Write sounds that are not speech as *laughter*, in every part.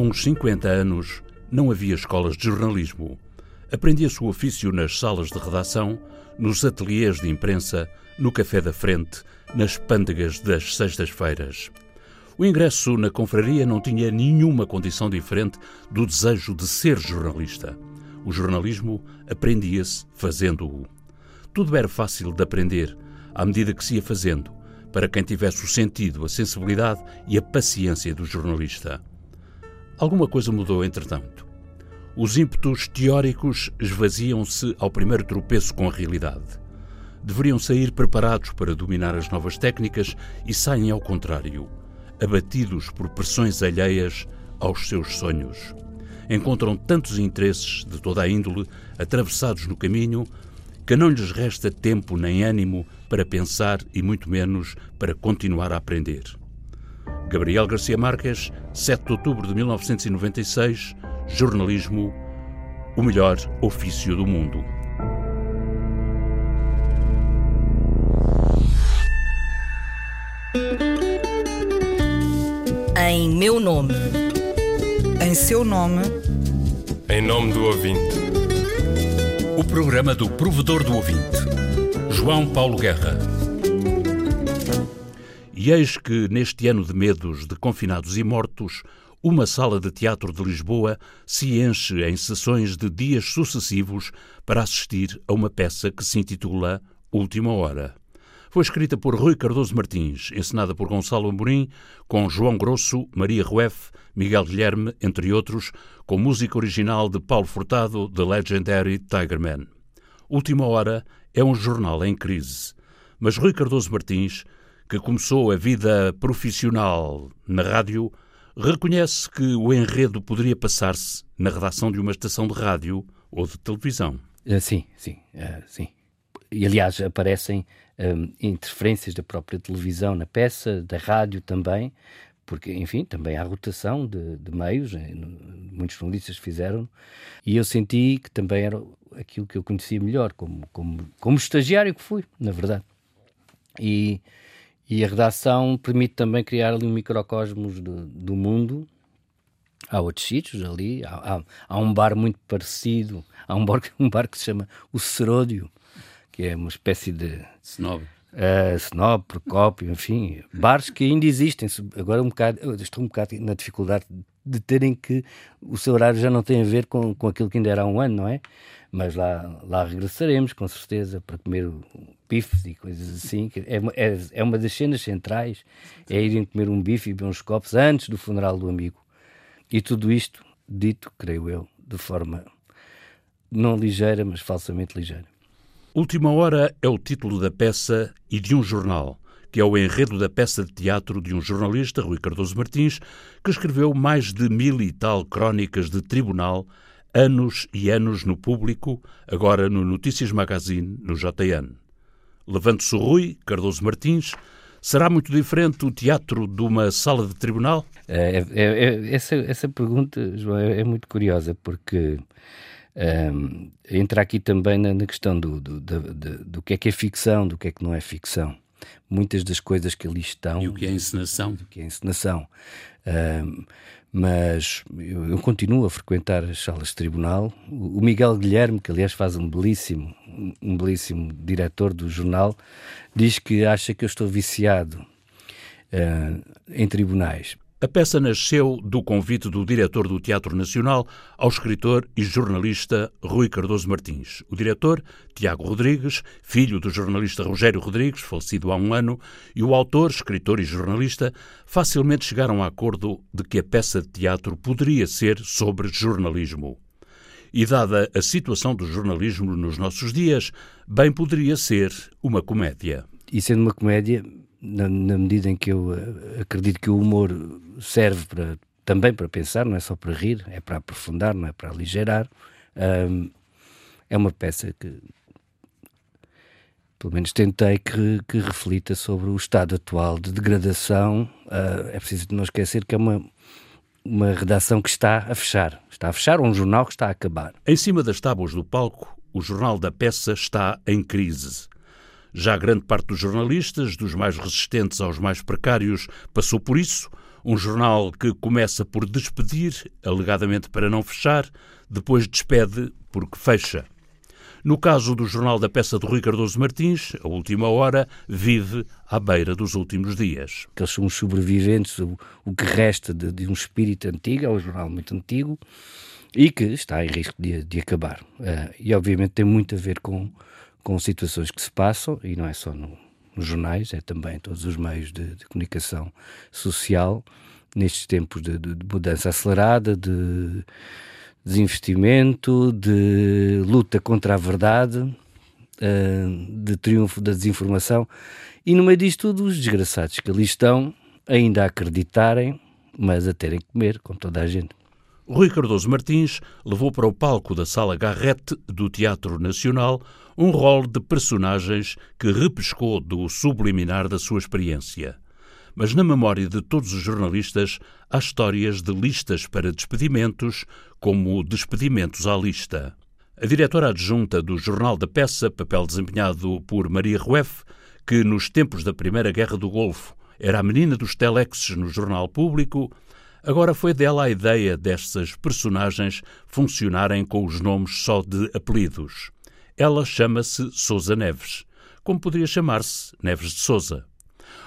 Há uns 50 anos não havia escolas de jornalismo. Aprendia-se o ofício nas salas de redação, nos ateliês de imprensa, no café da frente, nas pândegas das sextas-feiras. O ingresso na confraria não tinha nenhuma condição diferente do desejo de ser jornalista. O jornalismo aprendia-se fazendo-o. Tudo era fácil de aprender, à medida que se ia fazendo, para quem tivesse o sentido, a sensibilidade e a paciência do jornalista. Alguma coisa mudou entretanto. Os ímpetos teóricos esvaziam-se ao primeiro tropeço com a realidade. Deveriam sair preparados para dominar as novas técnicas e saem ao contrário, abatidos por pressões alheias aos seus sonhos. Encontram tantos interesses de toda a índole atravessados no caminho que não lhes resta tempo nem ânimo para pensar e muito menos para continuar a aprender. Gabriel Garcia Marques, 7 de outubro de 1996, jornalismo, o melhor ofício do mundo. Em meu nome. Em seu nome. Em nome do ouvinte. O programa do provedor do ouvinte, João Paulo Guerra. E eis que, neste ano de medos de confinados e mortos, uma sala de teatro de Lisboa se enche em sessões de dias sucessivos para assistir a uma peça que se intitula Última Hora. Foi escrita por Rui Cardoso Martins, encenada por Gonçalo Amorim, com João Grosso, Maria Rueff, Miguel Guilherme, entre outros, com música original de Paulo Furtado, The Legendary Tigerman. Última Hora é um jornal em crise, mas Rui Cardoso Martins, que começou a vida profissional na rádio, reconhece que o enredo poderia passar-se na redação de uma estação de rádio ou de televisão. Uh, sim, sim, uh, sim. E aliás aparecem um, interferências da própria televisão na peça, da rádio também, porque, enfim, também há rotação de, de meios, eh, muitos jornalistas fizeram, e eu senti que também era aquilo que eu conhecia melhor, como, como, como estagiário que fui, na verdade. E, e a redação permite também criar ali um microcosmos do, do mundo. Há outros sítios ali, há, há, há, um bar muito parecido, há um bar, *laughs* um bar que se chama o Seródio, que é uma espécie de. Snob. Uh, Snob, Procópio, enfim, bares que ainda existem. Agora um bocado, estou um bocado na dificuldade de terem que o seu horário já não tem a ver com, com aquilo que ainda era há um ano, não é? Mas lá, lá regressaremos, com certeza, para comer bifes e coisas assim. É, é, é uma das cenas centrais, é irem comer um bife e beber uns copos antes do funeral do amigo. E tudo isto dito, creio eu, de forma não ligeira, mas falsamente ligeira. Última Hora é o título da peça e de um jornal, que é o enredo da peça de teatro de um jornalista, Rui Cardoso Martins, que escreveu mais de mil e tal crónicas de tribunal, anos e anos no público, agora no Notícias Magazine, no JN. Levante-se o Rui Cardoso Martins. Será muito diferente o teatro de uma sala de tribunal? É, é, é, essa, essa pergunta, João, é, é muito curiosa, porque um, entra aqui também na, na questão do, do, do, do, que é que é ficção, do que é que não é ficção. Muitas das coisas que ali estão. E o que é encenação? O que é encenação. Um, mas eu, eu, continuo a frequentar as salas de tribunal. O, o, Miguel Guilherme, que aliás faz um belíssimo, um belíssimo diretor do jornal, diz que acha que eu estou viciado uh, em tribunais. A peça nasceu do convite do diretor do Teatro Nacional ao escritor e jornalista Rui Cardoso Martins. O diretor, Tiago Rodrigues, filho do jornalista Rogério Rodrigues, falecido há um ano, e o autor, escritor e jornalista, facilmente chegaram a acordo de que a peça de teatro poderia ser sobre jornalismo. E dada a situação do jornalismo nos nossos dias, bem poderia ser uma comédia. E sendo uma comédia, na, na, medida em que eu uh, acredito que o humor serve para, também para pensar, não é só para rir, é para aprofundar, não é para aligerar. Um, é uma peça que, pelo menos tentei que, que reflita sobre o estado atual de degradação. Uh, é preciso não esquecer que é uma, uma redação que está a fechar. Está a fechar um jornal que está a acabar. Em cima das tábuas do palco, o jornal da peça está em crise. Já grande parte dos jornalistas, dos mais resistentes aos mais precários, passou por isso. Um jornal que começa por despedir, alegadamente para não fechar, depois despede porque fecha. No caso do Jornal da Peça de Rui Cardoso Martins, a última hora vive à beira dos últimos dias. Eles são os sobreviventes, o, o que resta de, de, um espírito antigo, é um jornal muito antigo e que está em risco de, de acabar. Uh, e obviamente tem muito a ver com, com situações que se passam, e não é só no, nos jornais, é também todos os meios de, de comunicação social, nestes tempos de, de mudança acelerada, de desinvestimento, de luta contra a verdade, eh, de triunfo da desinformação. E no meio disto tudo, os desgraçados que ali estão, ainda a acreditarem, mas a terem que comer, com toda a gente. Rui Cardoso Martins levou para o palco da Sala Garrete do Teatro Nacional um rol de personagens que repescou do subliminar da sua experiência mas na memória de todos os jornalistas há histórias de listas para despedimentos, como despedimentos à lista. A diretora adjunta do Jornal da Peça, papel desempenhado por Maria Rueff, que nos tempos da Primeira Guerra do Golfo era a menina dos telexes no jornal público, agora foi dela a ideia destas personagens funcionarem com os nomes só de apelidos. Ela chama-se Sousa Neves, como poderia chamar-se Neves de Sousa.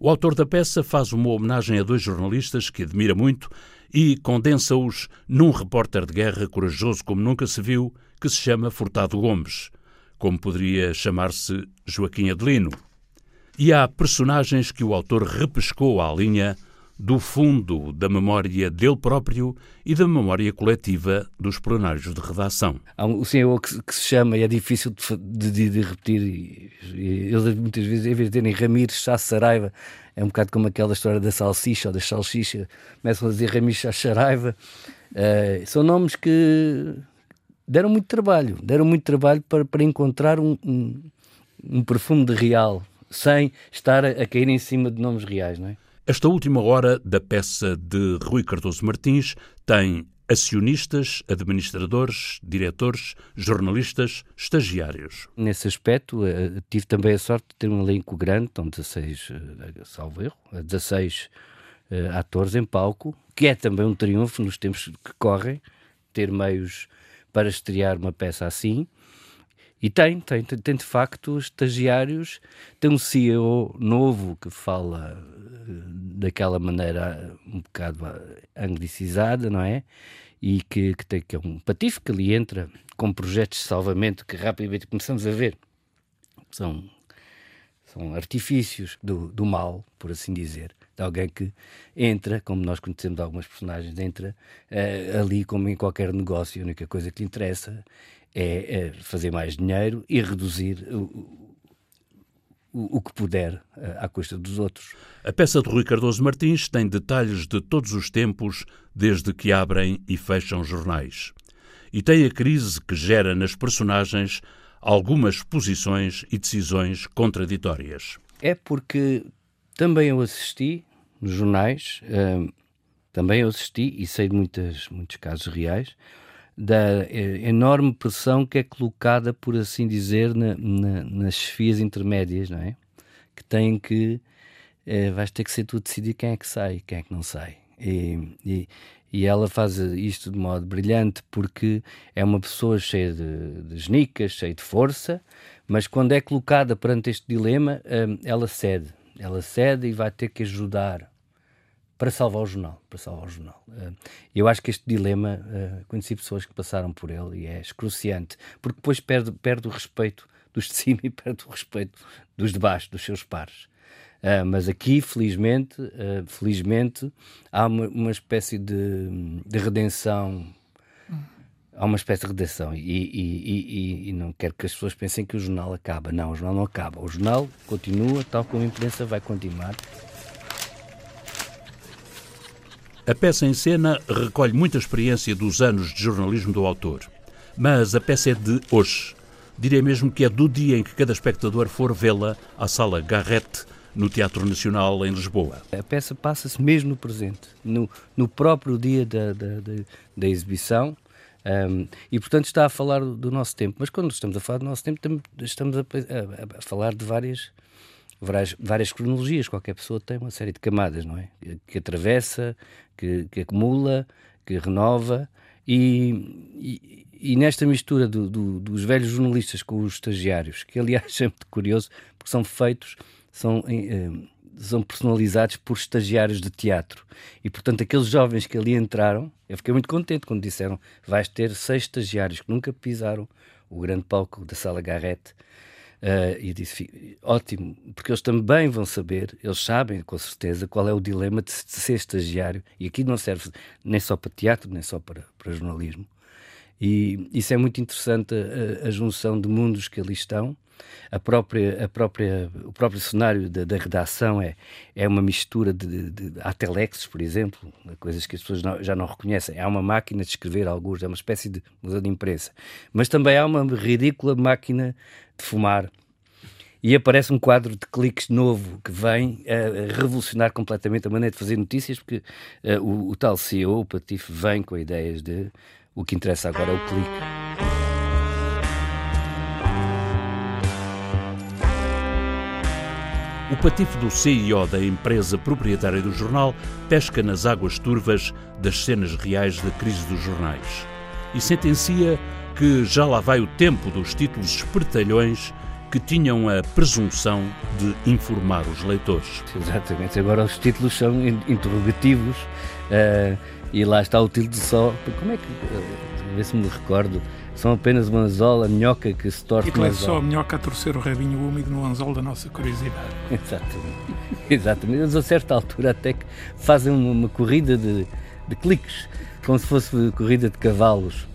O autor da peça faz uma homenagem a dois jornalistas que admira muito e condensa-os num repórter de guerra corajoso como nunca se viu, que se chama Furtado Gomes, como poderia chamar-se Joaquim Adelino. E há personagens que o autor repescou à linha do fundo da memória dele próprio e da memória coletiva dos plenários de redação. Há um senhor que, que, se chama, e é difícil de, de, de repetir, eles muitas vezes, em vez de terem Ramires Chá Saraiva, é um bocado como aquela história da salsicha ou da salsicha, começam a dizer Ramires Chá Saraiva. Uh, são nomes que deram muito trabalho, deram muito trabalho para, para encontrar um, um, um perfume de real, sem estar a, a cair em cima de nomes reais, não é? Esta última hora da peça de Rui Cardoso Martins tem acionistas, administradores, diretores, jornalistas, estagiários. Nesse aspecto, eh, tive também a sorte de ter um elenco grande, com 16, uh, salvo erro, 16 uh, atores em palco, que é também um triunfo nos tempos que correm, ter meios para estrear uma peça assim. E tem, tem, tem de facto estagiários, tem um CEO novo que fala eh, daquela maneira um bocado anglicizada, não é? E que, que, tem, que é um patife que ali entra com projetos de salvamento que rapidamente começamos a ver. São, são artifícios do, do mal, por assim dizer de alguém que entra, como nós conhecemos algumas personagens, entra uh, ali como em qualquer negócio, a única coisa que lhe interessa é, é fazer mais dinheiro e reduzir o, o, o que puder uh, à custa dos outros. A peça de Rui Cardoso Martins tem detalhes de todos os tempos, desde que abrem e fecham jornais. E tem a crise que gera nas personagens algumas posições e decisões contraditórias. É porque também eu assisti nos jornais, uh, também eu assisti e sei de muitas, muitos casos reais, da eh, enorme pressão que é colocada, por assim dizer, na, na, nas chefias intermédias, não é? Que têm que. Eh, vais ter que ser tu decidir quem é que sai quem é que não sai. E, e, e, ela faz isto de modo brilhante porque é uma pessoa cheia de, de genicas, cheia de força, mas quando é colocada perante este dilema, eh, ela cede. Ela cede e vai ter que ajudar para salvar o jornal, para salvar o jornal. Eh, eu acho que este dilema, eh, conheci pessoas que passaram por ele e é excruciante, porque depois perde, perde o respeito dos de cima e perde o respeito dos de baixo, dos seus pares. Uh, mas aqui, felizmente, felizmente, há uma, uma espécie de, de, redenção. Há uma espécie de redenção. E, e, e, e, não quero que as pessoas pensem que o jornal acaba. Não, o jornal não acaba. O jornal continua, tal como a imprensa vai continuar. A peça em cena recolhe muita experiência dos anos de jornalismo do autor. Mas a peça é de hoje. Direi mesmo que é do dia em que cada espectador for vê-la à sala Garrett, no Teatro Nacional, em Lisboa. A peça passa-se mesmo no presente, no, no próprio dia da, da, da, da exibição. Um, e portanto está a falar do nosso tempo, mas quando estamos a falar do nosso tempo, estamos a, a, a falar de várias várias, várias cronologias. Qualquer pessoa tem uma série de camadas, não é? Que atravessa, que, que acumula, que renova. E, e, e nesta mistura do, do, dos velhos jornalistas com os estagiários, que aliás *laughs* é muito curioso, porque são feitos, são, eh, são personalizados por estagiários de teatro. E portanto, aqueles jovens que ali entraram, eu fiquei muito contente quando disseram: vais ter seis estagiários que nunca pisaram o grande palco da Sala Garrett Uh, e disse: ótimo, porque eles também vão saber, eles sabem com certeza qual é o dilema de, ser estagiário. E aqui não serve nem só para teatro, nem só para, para jornalismo. E isso é muito interessante, a, a, junção de mundos que ali estão. A própria, a própria, o próprio cenário da, da redação é, é uma mistura de, de, de atelexes, por exemplo, coisas que as pessoas não, já não reconhecem. Há uma máquina de escrever alguns, é uma espécie de museu de imprensa. Mas também há uma ridícula máquina de fumar. E aparece um quadro de cliques novo que vem a revolucionar completamente a maneira de fazer notícias, porque uh, o, o, tal CEO, o Patife, vem com ideias de o que interessa agora é o clique. O patife do CEO da empresa proprietária do jornal pesca nas águas turvas das cenas reais da crise dos jornais e sentencia que já lá vai o tempo dos títulos espertalhões que tinham a presunção de informar os leitores. Exatamente, agora os títulos são interrogativos uh, e lá está o título só. Como é que. Uh, vê se me recordo. São apenas uma anzola, minhoca que se torce no é só a minhoca a torcer o rabinho úmido no anzol da nossa curiosidade. *laughs* Exatamente. Exatamente. Eles a certa altura até que fazem uma, uma corrida de, de cliques, como se fosse corrida de cavalos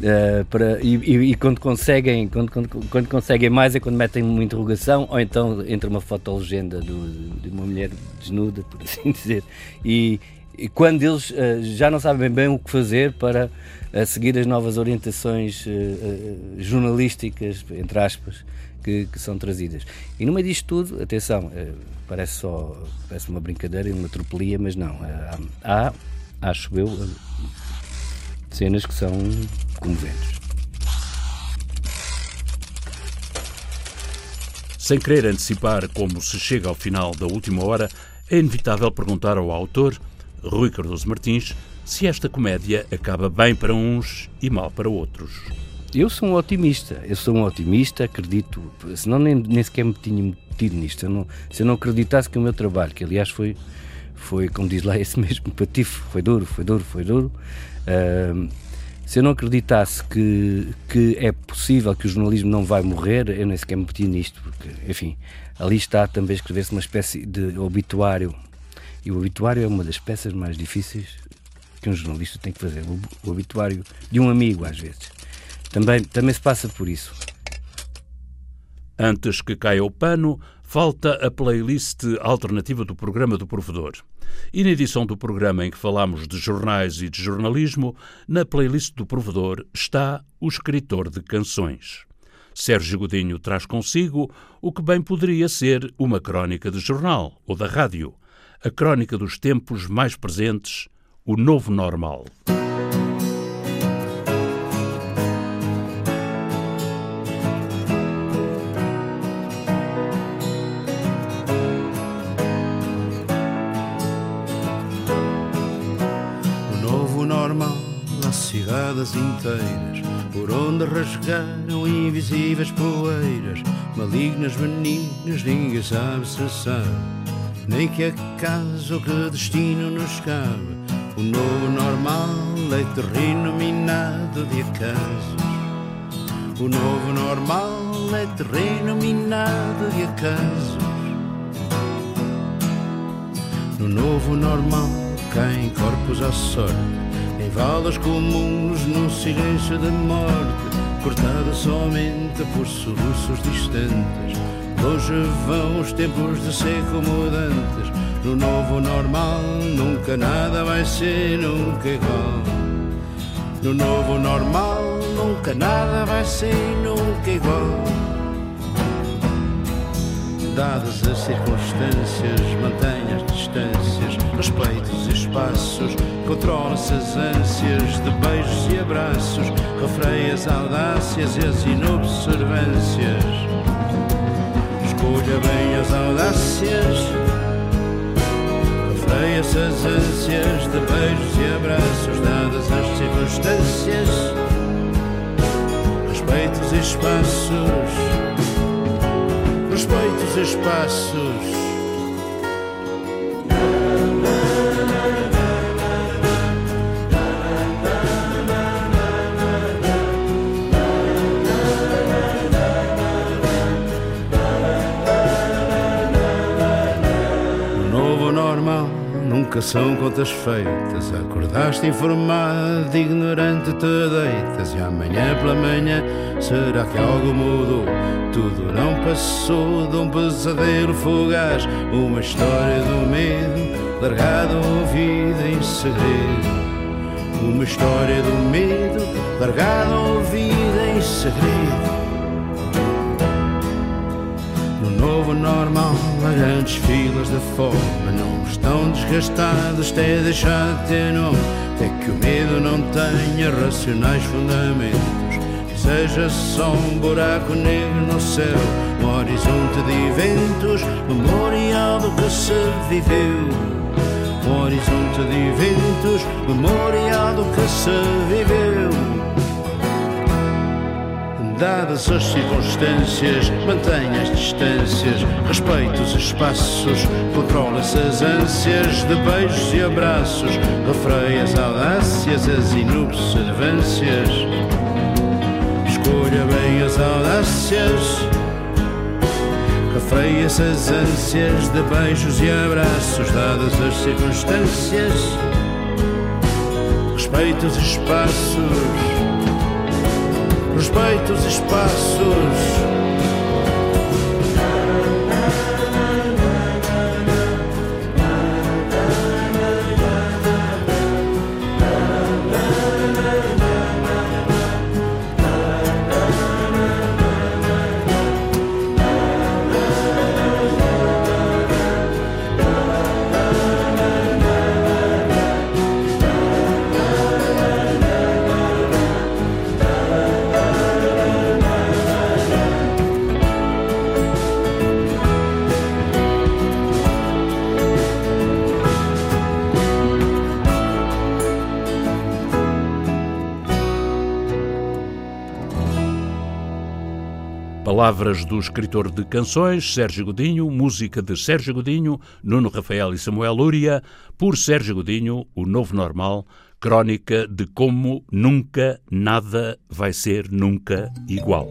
Uh, para, e, e, e, quando conseguem quando, quando, quando, conseguem mais é quando metem uma interrogação ou então entra uma fotolegenda do, de uma mulher desnuda, por assim *laughs* dizer. E, e quando eles uh, já não sabem bem o que fazer para uh, seguir as novas orientações jornalísticas, entre aspas, que, que, são trazidas. E no meio disto tudo, atenção, parece só parece uma brincadeira e uma tropelia, mas não. há, acho eu, cenas que são comoventes. Sem querer antecipar como se chega ao final da última hora, é inevitável perguntar ao autor, Rui Cardoso Martins, se esta comédia acaba bem para uns e mal para outros. Eu sou um otimista, eu sou um otimista, acredito, senão nem, nem sequer me tinha metido nisto. Eu não, se eu não acreditasse que o meu trabalho, que aliás foi, foi como diz lá esse *laughs* mesmo patife, foi duro, foi duro, foi duro, Uh, se eu não acreditasse que, que é possível que o jornalismo não vai morrer, eu nem sequer me metia nisto, porque, enfim, ali está também escrever-se uma espécie de obituário. E o obituário é uma das peças mais difíceis que um jornalista tem que fazer. O, obituário de um amigo, às vezes. Também, também se passa por isso. Antes que caia o pano, falta a playlist alternativa do programa do Provedor. E na edição do programa em que falamos de jornais e de jornalismo, na playlist do Provedor está o escritor de canções. Sérgio Godinho traz consigo o que bem poderia ser uma crónica de jornal ou da rádio, a crónica dos tempos mais presentes, o novo normal. cidades inteiras, por onde rasgaram invisíveis poeiras, malignas, benignas, ninguém sabe se sabe, nem que acaso que destino nos cabe. O novo normal é terreno minado de acasos. O novo normal é terreno minado de acasos. No novo normal caem corpos à sorte em valas comuns no silêncio da morte, cortada somente por soluços distantes. Longe vão os tempos de seco mudantes, no novo normal nunca nada vai ser nunca igual. No novo normal nunca nada vai ser nunca igual. Dadas as circunstâncias, mantenha as distâncias, respeitos e espaços, controla-se as ânsias de beijos e abraços, refreia as audácias e as inobservâncias. Escolha bem as audácias, refreia-se as ânsias de beijos e abraços, dadas as circunstâncias, respeite os espaços, respeite os espaços. Nunca são contas feitas. Acordaste informado, ignorante te deitas. E amanhã pela manhã, será que algo mudou? Tudo não passou de um pesadelo fugaz. Uma história do medo, largada ouvida em segredo. Uma história do medo, largada ouvida em segredo. Novo normal, grandes filas de fome não estão desgastados até deixar de ter nome. Até que o medo não tenha racionais fundamentos. Seja só um buraco negro no céu, um horizonte de eventos, memorial do que se viveu. Um horizonte de eventos, memorial do que se viveu dadas as circunstâncias, mantenha as distâncias, respeite os espaços, controla-se as ânsias de beijos e abraços, refreia as audácias, as inobservâncias. Escolha bem as audácias, refreia-se as ânsias de beijos e abraços, dadas as circunstâncias, respeite os espaços respeita os espaços. Palavras do escritor de canções Sérgio Godinho, música de Sérgio Godinho, Nuno Rafael e Samuel Lúria, por Sérgio Godinho, O Novo Normal, crónica de como nunca nada vai ser nunca igual.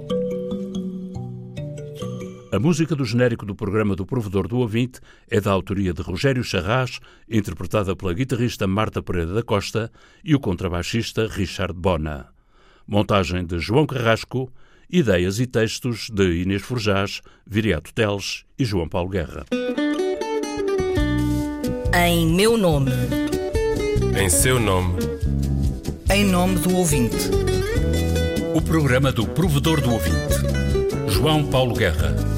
A música do genérico do programa do Provedor do Ouvinte é da autoria de Rogério Charras, interpretada pela guitarrista Marta Pereira da Costa e o contrabaixista Richard Bona. Montagem de João Carrasco Ideias e textos de Inês Forjás, Viriato Teles e João Paulo Guerra. Em meu nome. Em seu nome. Em nome do ouvinte. O programa do provedor do ouvinte. João Paulo Guerra.